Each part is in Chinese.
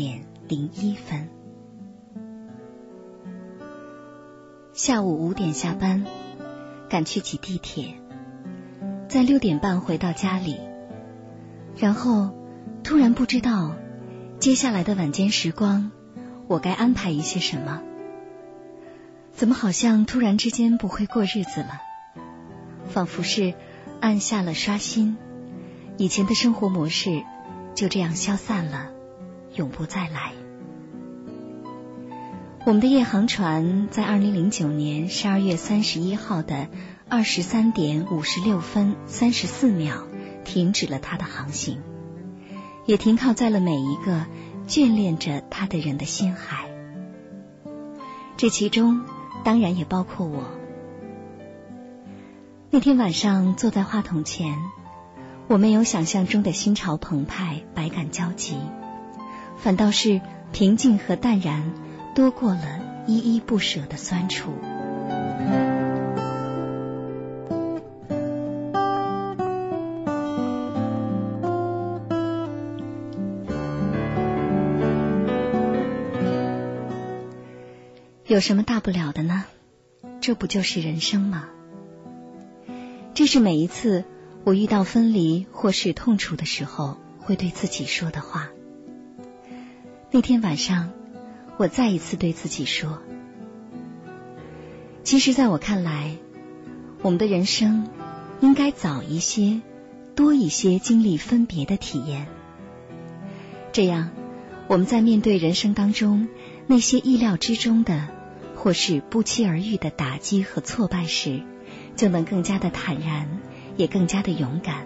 点零一分，下午五点下班，赶去挤地铁，在六点半回到家里，然后突然不知道接下来的晚间时光，我该安排一些什么？怎么好像突然之间不会过日子了？仿佛是按下了刷新。以前的生活模式就这样消散了，永不再来。我们的夜航船在二零零九年十二月三十一号的二十三点五十六分三十四秒停止了它的航行，也停靠在了每一个眷恋着它的人的心海。这其中当然也包括我。那天晚上坐在话筒前。我没有想象中的心潮澎湃、百感交集，反倒是平静和淡然多过了依依不舍的酸楚。有什么大不了的呢？这不就是人生吗？这是每一次。我遇到分离或是痛楚的时候，会对自己说的话。那天晚上，我再一次对自己说：“其实，在我看来，我们的人生应该早一些、多一些经历分别的体验。这样，我们在面对人生当中那些意料之中的或是不期而遇的打击和挫败时，就能更加的坦然。”也更加的勇敢，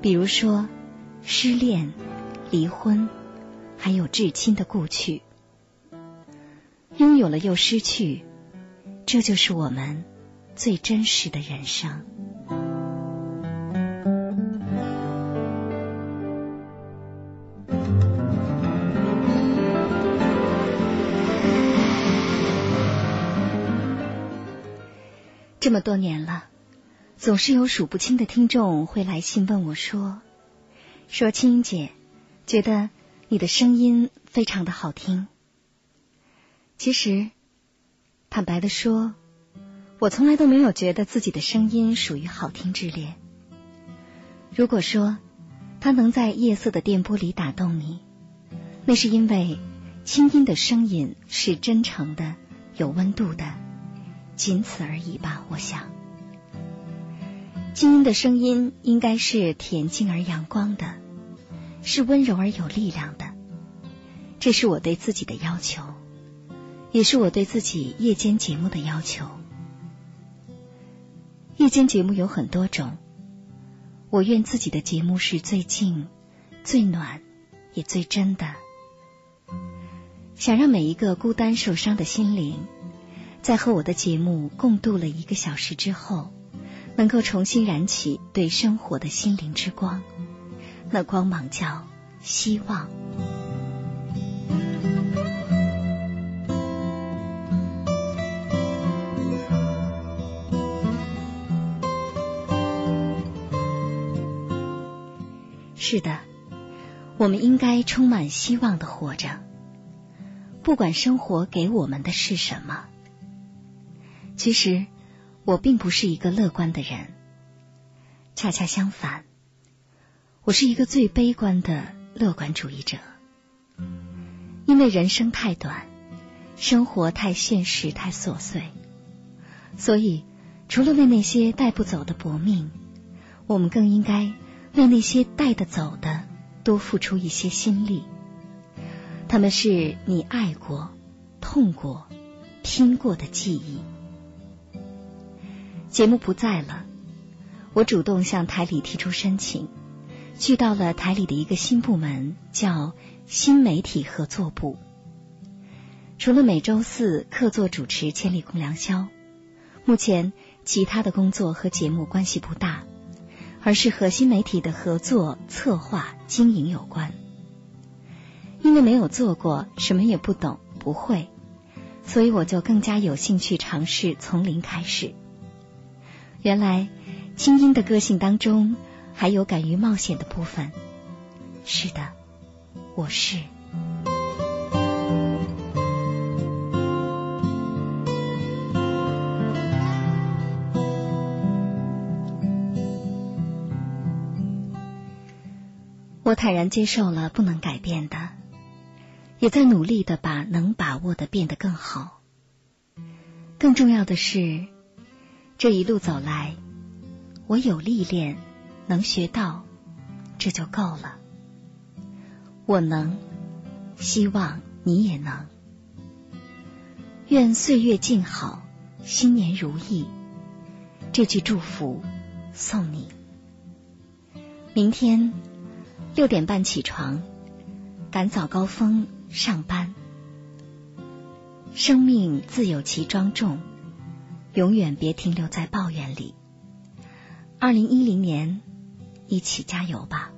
比如说失恋、离婚，还有至亲的故去，拥有了又失去，这就是我们最真实的人生。这么多年了。总是有数不清的听众会来信问我说：“说青姐，觉得你的声音非常的好听。”其实，坦白的说，我从来都没有觉得自己的声音属于好听之列。如果说它能在夜色的电波里打动你，那是因为清音的声音是真诚的、有温度的，仅此而已吧。我想。清音的声音应该是恬静而阳光的，是温柔而有力量的。这是我对自己的要求，也是我对自己夜间节目的要求。夜间节目有很多种，我愿自己的节目是最静、最暖，也最真的。想让每一个孤单受伤的心灵，在和我的节目共度了一个小时之后，能够重新燃起对生活的心灵之光，那光芒叫希望。是的，我们应该充满希望的活着，不管生活给我们的是什么。其实，我并不是一个乐观的人，恰恰相反，我是一个最悲观的乐观主义者。因为人生太短，生活太现实、太琐碎，所以除了为那些带不走的薄命，我们更应该。为那些带得走的多付出一些心力，他们是你爱过、痛过、拼过的记忆。节目不在了，我主动向台里提出申请，去到了台里的一个新部门，叫新媒体合作部。除了每周四客座主持《千里共良宵》，目前其他的工作和节目关系不大。而是和新媒体的合作、策划、经营有关。因为没有做过，什么也不懂、不会，所以我就更加有兴趣尝试从零开始。原来，清音的个性当中还有敢于冒险的部分。是的，我是。我坦然接受了不能改变的，也在努力的把能把握的变得更好。更重要的是，这一路走来，我有历练，能学到，这就够了。我能，希望你也能。愿岁月静好，新年如意。这句祝福送你。明天。六点半起床，赶早高峰上班。生命自有其庄重，永远别停留在抱怨里。二零一零年，一起加油吧。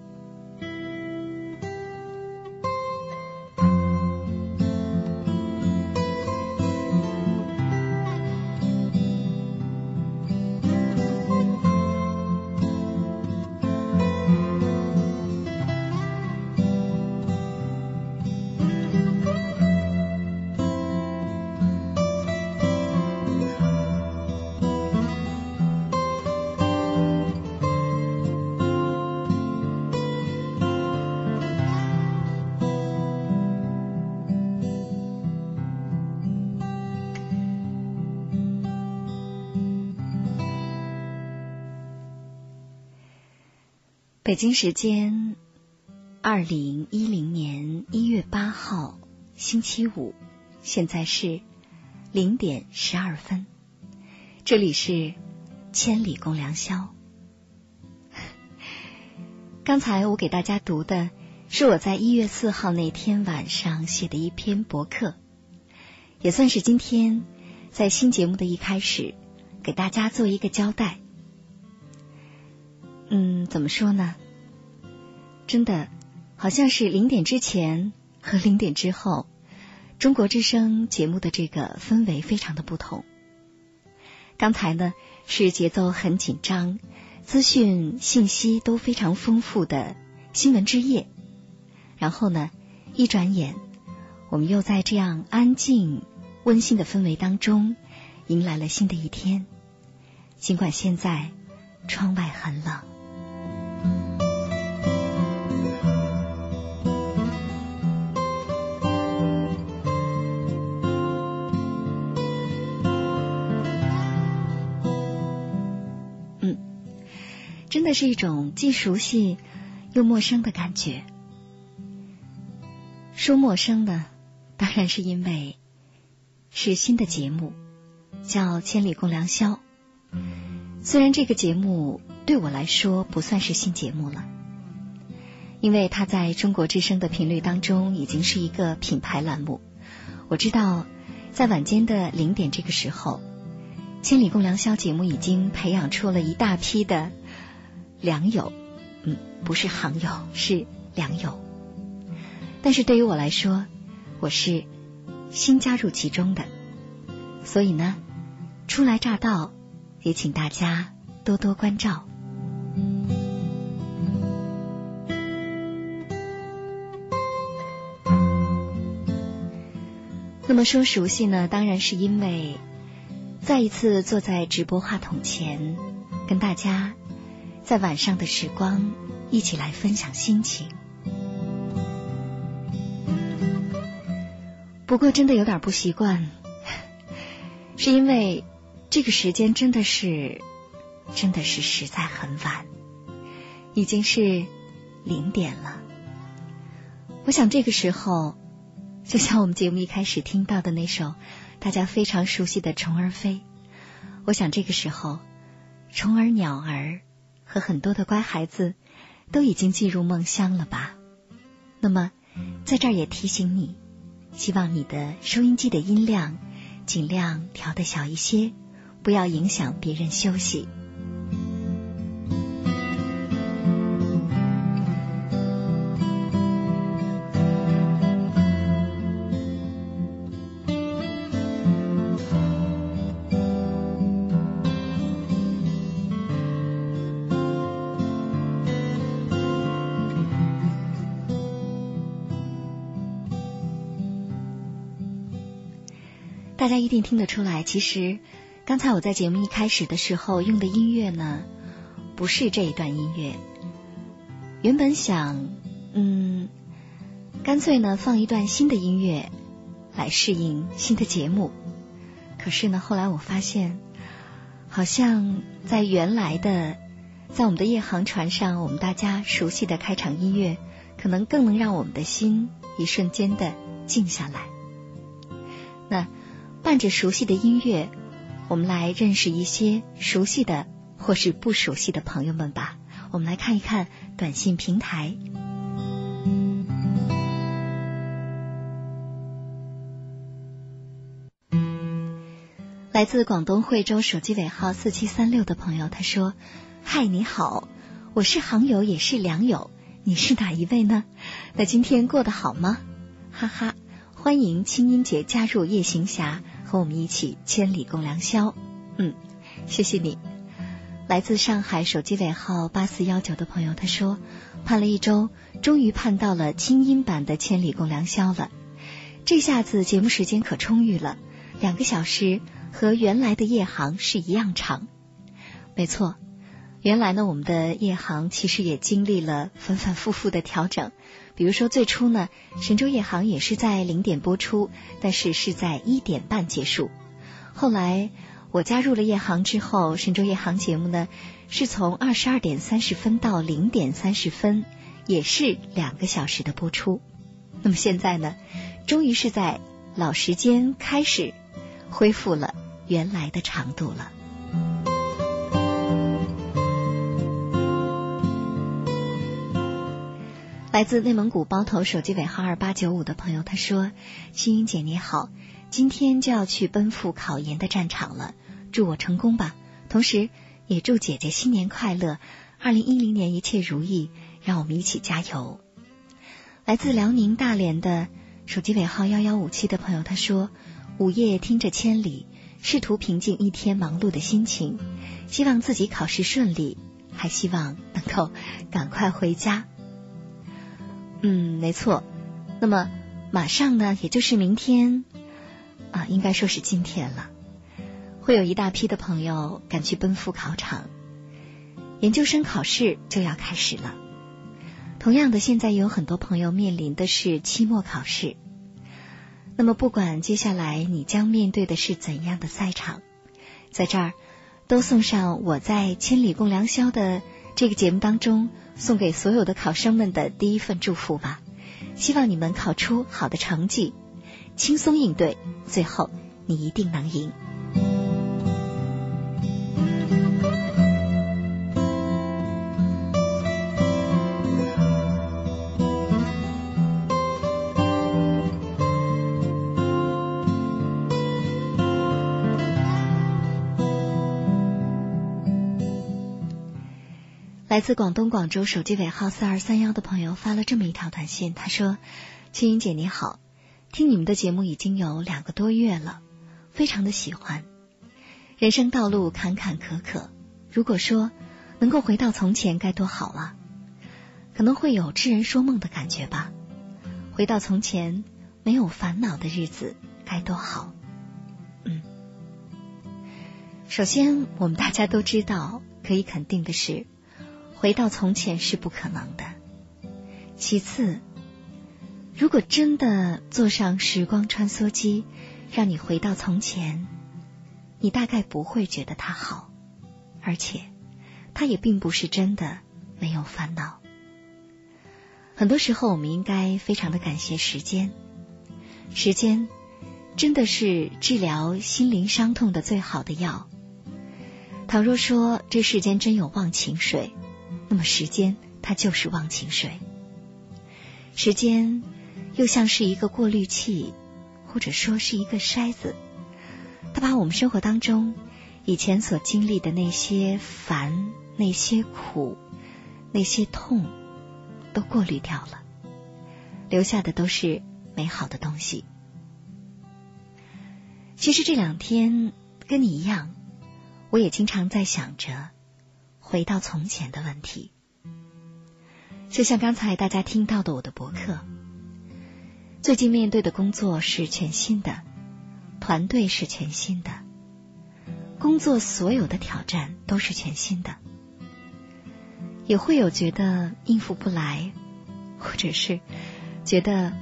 北京时间二零一零年一月八号星期五，现在是零点十二分。这里是千里共良宵。刚才我给大家读的是我在一月四号那天晚上写的一篇博客，也算是今天在新节目的一开始给大家做一个交代。嗯，怎么说呢？真的，好像是零点之前和零点之后，中国之声节目的这个氛围非常的不同。刚才呢是节奏很紧张、资讯信息都非常丰富的新闻之夜，然后呢一转眼，我们又在这样安静、温馨的氛围当中迎来了新的一天。尽管现在窗外很冷。真的是一种既熟悉又陌生的感觉。说陌生呢，当然是因为是新的节目，叫《千里共良宵》。虽然这个节目对我来说不算是新节目了，因为它在中国之声的频率当中已经是一个品牌栏目。我知道在晚间的零点这个时候，《千里共良宵》节目已经培养出了一大批的良友，嗯，不是行友，是良友。但是对于我来说，我是新加入其中的，所以呢，初来乍到，也请大家多多关照。那么说熟悉呢，当然是因为再一次坐在直播话筒前，跟大家在晚上的时光一起来分享心情。不过真的有点不习惯，是因为这个时间真的是真的是实在很晚，已经是零点了。我想这个时候。就像我们节目一开始听到的那首大家非常熟悉的《虫儿飞》，我想这个时候，虫儿、鸟儿和很多的乖孩子都已经进入梦乡了吧？那么，在这儿也提醒你，希望你的收音机的音量尽量调的小一些，不要影响别人休息。家一定听得出来，其实刚才我在节目一开始的时候用的音乐呢，不是这一段音乐。原本想，嗯，干脆呢放一段新的音乐来适应新的节目。可是呢，后来我发现，好像在原来的，在我们的夜航船上，我们大家熟悉的开场音乐，可能更能让我们的心一瞬间的静下来。那。伴着熟悉的音乐，我们来认识一些熟悉的或是不熟悉的朋友们吧。我们来看一看短信平台。来自广东惠州手机尾号四七三六的朋友，他说：“嗨，你好，我是行友，也是良友，你是哪一位呢？那今天过得好吗？哈哈，欢迎清音姐加入夜行侠。”和我们一起千里共良宵，嗯，谢谢你。来自上海手机尾号八四幺九的朋友他说，盼了一周，终于盼到了清音版的千里共良宵了。这下子节目时间可充裕了，两个小时和原来的夜航是一样长。没错，原来呢，我们的夜航其实也经历了反反复复的调整。比如说，最初呢，神州夜航也是在零点播出，但是是在一点半结束。后来我加入了夜航之后，神州夜航节目呢是从二十二点三十分到零点三十分，也是两个小时的播出。那么现在呢，终于是在老时间开始恢复了原来的长度了。来自内蒙古包头手机尾号二八九五的朋友，他说：“青音姐你好，今天就要去奔赴考研的战场了，祝我成功吧！同时也祝姐姐新年快乐，二零一零年一切如意，让我们一起加油。”来自辽宁大连的手机尾号幺幺五七的朋友，他说：“午夜听着千里，试图平静一天忙碌的心情，希望自己考试顺利，还希望能够赶快回家。”嗯，没错。那么马上呢，也就是明天啊，应该说是今天了，会有一大批的朋友赶去奔赴考场，研究生考试就要开始了。同样的，现在也有很多朋友面临的是期末考试。那么，不管接下来你将面对的是怎样的赛场，在这儿都送上我在《千里共良宵》的这个节目当中。送给所有的考生们的第一份祝福吧，希望你们考出好的成绩，轻松应对，最后你一定能赢。来自广东广州手机尾号四二三幺的朋友发了这么一条短信，他说：“青云姐你好，听你们的节目已经有两个多月了，非常的喜欢。人生道路坎坎坷坷，如果说能够回到从前该多好啊！可能会有痴人说梦的感觉吧。回到从前没有烦恼的日子该多好。嗯，首先我们大家都知道，可以肯定的是。”回到从前是不可能的。其次，如果真的坐上时光穿梭机，让你回到从前，你大概不会觉得它好，而且它也并不是真的没有烦恼。很多时候，我们应该非常的感谢时间，时间真的是治疗心灵伤痛的最好的药。倘若说这世间真有忘情水。那么时间它就是忘情水，时间又像是一个过滤器，或者说是一个筛子，它把我们生活当中以前所经历的那些烦、那些苦、那些痛都过滤掉了，留下的都是美好的东西。其实这两天跟你一样，我也经常在想着。回到从前的问题，就像刚才大家听到的我的博客。最近面对的工作是全新的，团队是全新的，工作所有的挑战都是全新的，也会有觉得应付不来，或者是觉得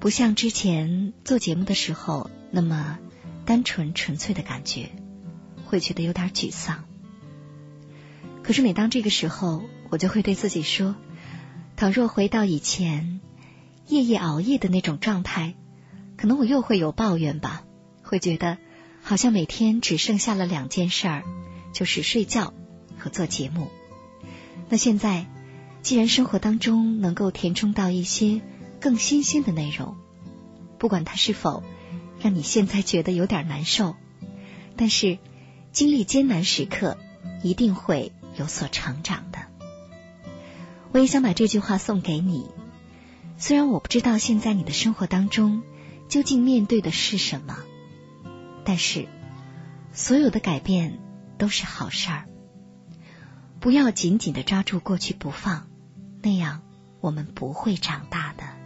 不像之前做节目的时候那么单纯纯粹的感觉，会觉得有点沮丧。可是每当这个时候，我就会对自己说：倘若回到以前夜夜熬夜的那种状态，可能我又会有抱怨吧，会觉得好像每天只剩下了两件事儿，就是睡觉和做节目。那现在，既然生活当中能够填充到一些更新鲜的内容，不管它是否让你现在觉得有点难受，但是经历艰难时刻，一定会。有所成长的，我也想把这句话送给你。虽然我不知道现在你的生活当中究竟面对的是什么，但是所有的改变都是好事儿。不要紧紧的抓住过去不放，那样我们不会长大的。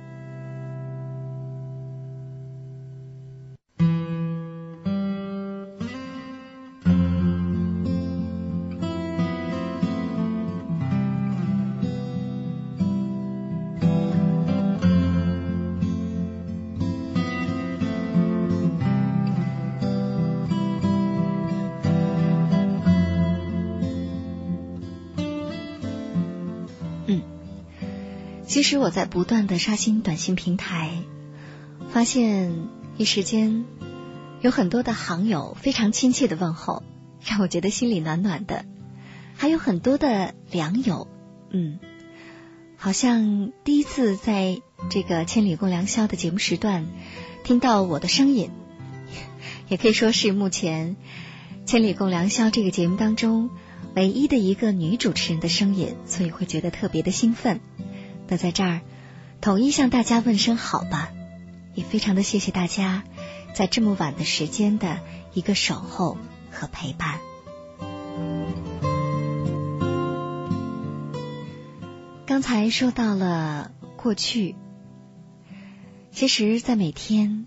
其实我在不断的刷新短信平台，发现一时间有很多的行友非常亲切的问候，让我觉得心里暖暖的。还有很多的良友，嗯，好像第一次在这个千里共良宵的节目时段听到我的声音，也可以说是目前千里共良宵这个节目当中唯一的一个女主持人的声音，所以会觉得特别的兴奋。那在这儿，统一向大家问声好吧，也非常的谢谢大家在这么晚的时间的一个守候和陪伴。刚才说到了过去，其实，在每天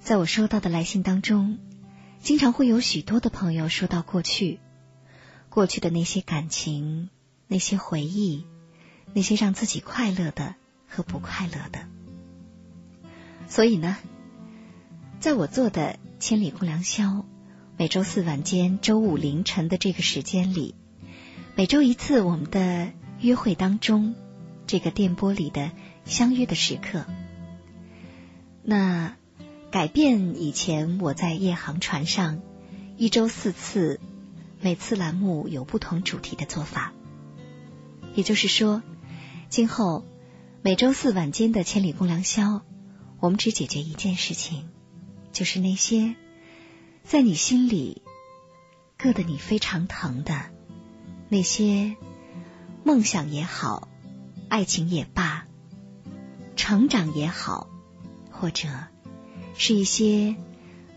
在我收到的来信当中，经常会有许多的朋友说到过去，过去的那些感情，那些回忆。那些让自己快乐的和不快乐的，所以呢，在我做的千里共良宵，每周四晚间、周五凌晨的这个时间里，每周一次我们的约会当中，这个电波里的相约的时刻，那改变以前我在夜航船上一周四次，每次栏目有不同主题的做法，也就是说。今后每周四晚间的千里共良宵，我们只解决一件事情，就是那些在你心里硌得你非常疼的那些梦想也好，爱情也罢，成长也好，或者是一些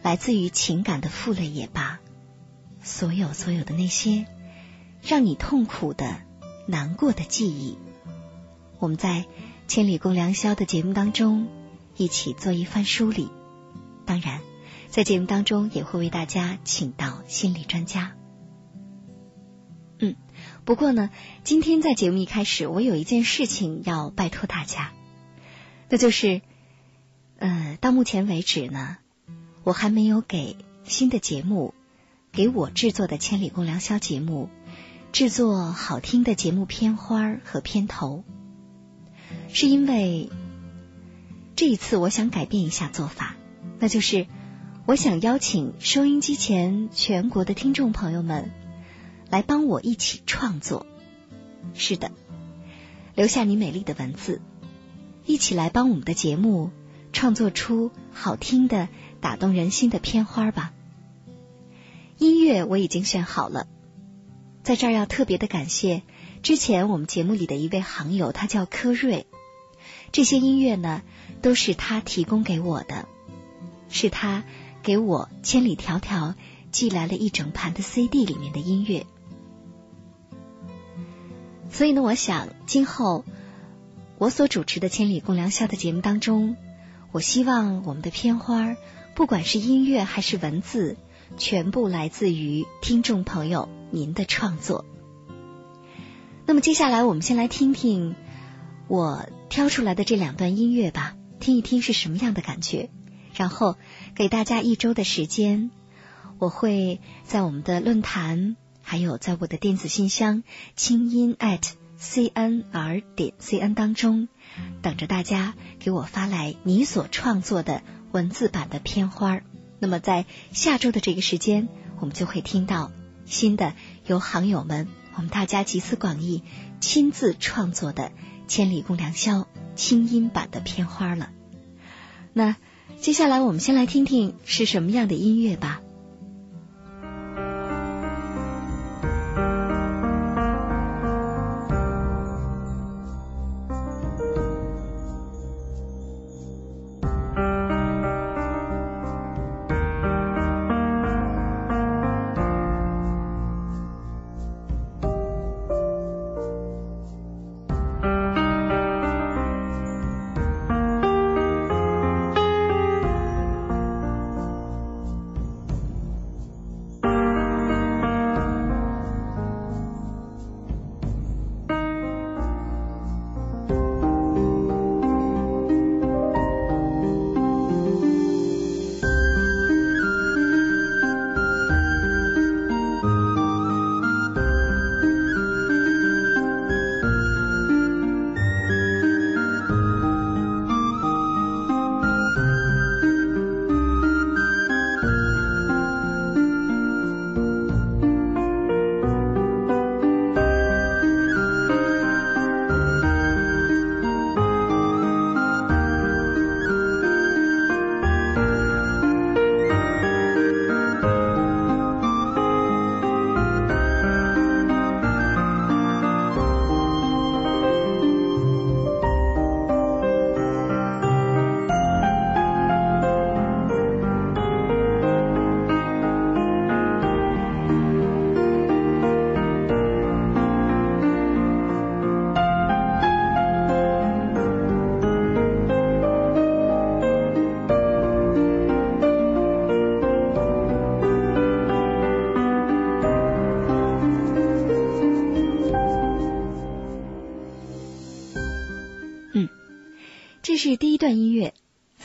来自于情感的负累也罢，所有所有的那些让你痛苦的、难过的记忆，我们在《千里共良宵》的节目当中一起做一番梳理。当然，在节目当中也会为大家请到心理专家。嗯，不过呢，今天在节目一开始，我有一件事情要拜托大家，那就是，呃，到目前为止呢，我还没有给新的节目，给我制作的《千里共良宵》节目制作好听的节目片花和片头，是因为这一次我想改变一下做法，那就是我想邀请收音机前全国的听众朋友们。来帮我一起创作，是的，留下你美丽的文字，一起来帮我们的节目创作出好听的、打动人心的片花吧。音乐我已经选好了，在这儿要特别的感谢之前我们节目里的一位行友，他叫柯瑞。这些音乐呢，都是他提供给我的，是他给我千里迢迢寄来了一整盘的 CD 里面的音乐。所以呢，我想今后我所主持的《千里共良宵》的节目当中，我希望我们的片花，不管是音乐还是文字，全部来自于听众朋友您的创作。那么接下来，我们先来听听我挑出来的这两段音乐吧，听一听是什么样的感觉。然后给大家一周的时间，我会在我们的论坛。还有，在我的电子信箱清音 at cnr 点 cn 当中，等着大家给我发来你所创作的文字版的片花。那么，在下周的这个时间，我们就会听到新的由行友们我们大家集思广益亲自创作的《千里共良宵》清音版的片花了。那接下来，我们先来听听是什么样的音乐吧。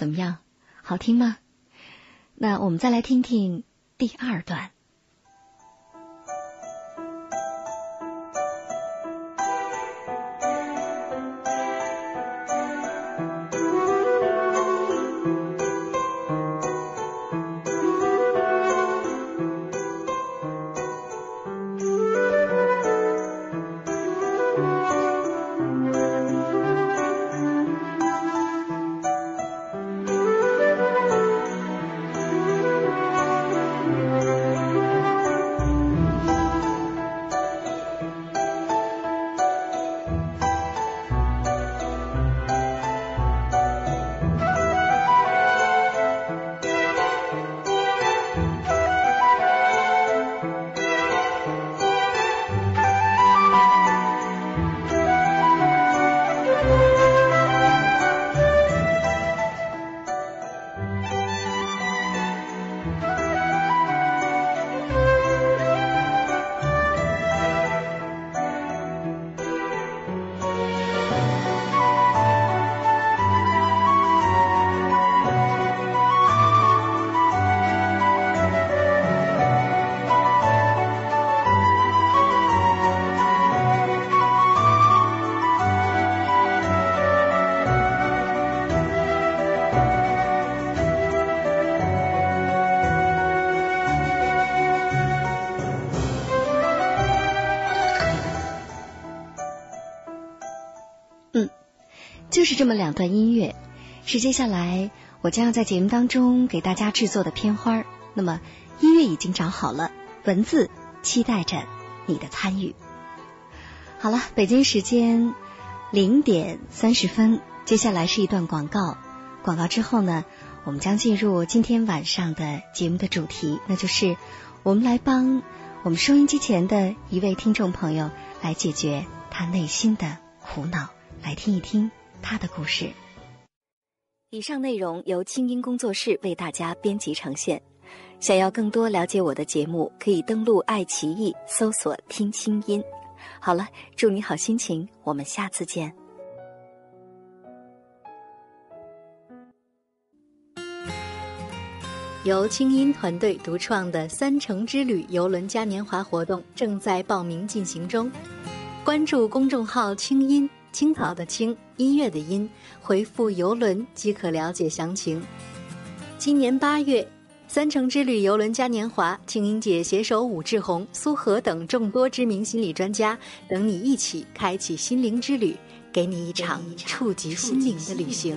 怎么样？好听吗？那我们再来听听第二段。是这么两段音乐，是接下来我将要在节目当中给大家制作的片花。那么音乐已经找好了，文字期待着你的参与。好了，北京时间零点三十分，接下来是一段广告。广告之后呢，我们将进入今天晚上的节目的主题，那就是我们来帮我们收音机前的一位听众朋友来解决他内心的苦恼，来听一听。他的故事。以上内容由清音工作室为大家编辑呈现。想要更多了解我的节目，可以登录爱奇艺搜索“听清音”。好了，祝你好心情，我们下次见。由清音团队独创的“三城之旅”游轮嘉年华活动正在报名进行中，关注公众号“清音”。青草的青，音乐的音，回复游轮即可了解详情。今年八月，三城之旅游轮嘉年华，青音姐携手武志红、苏荷等众多知名心理专家，等你一起开启心灵之旅，给你一场触及心灵的旅行。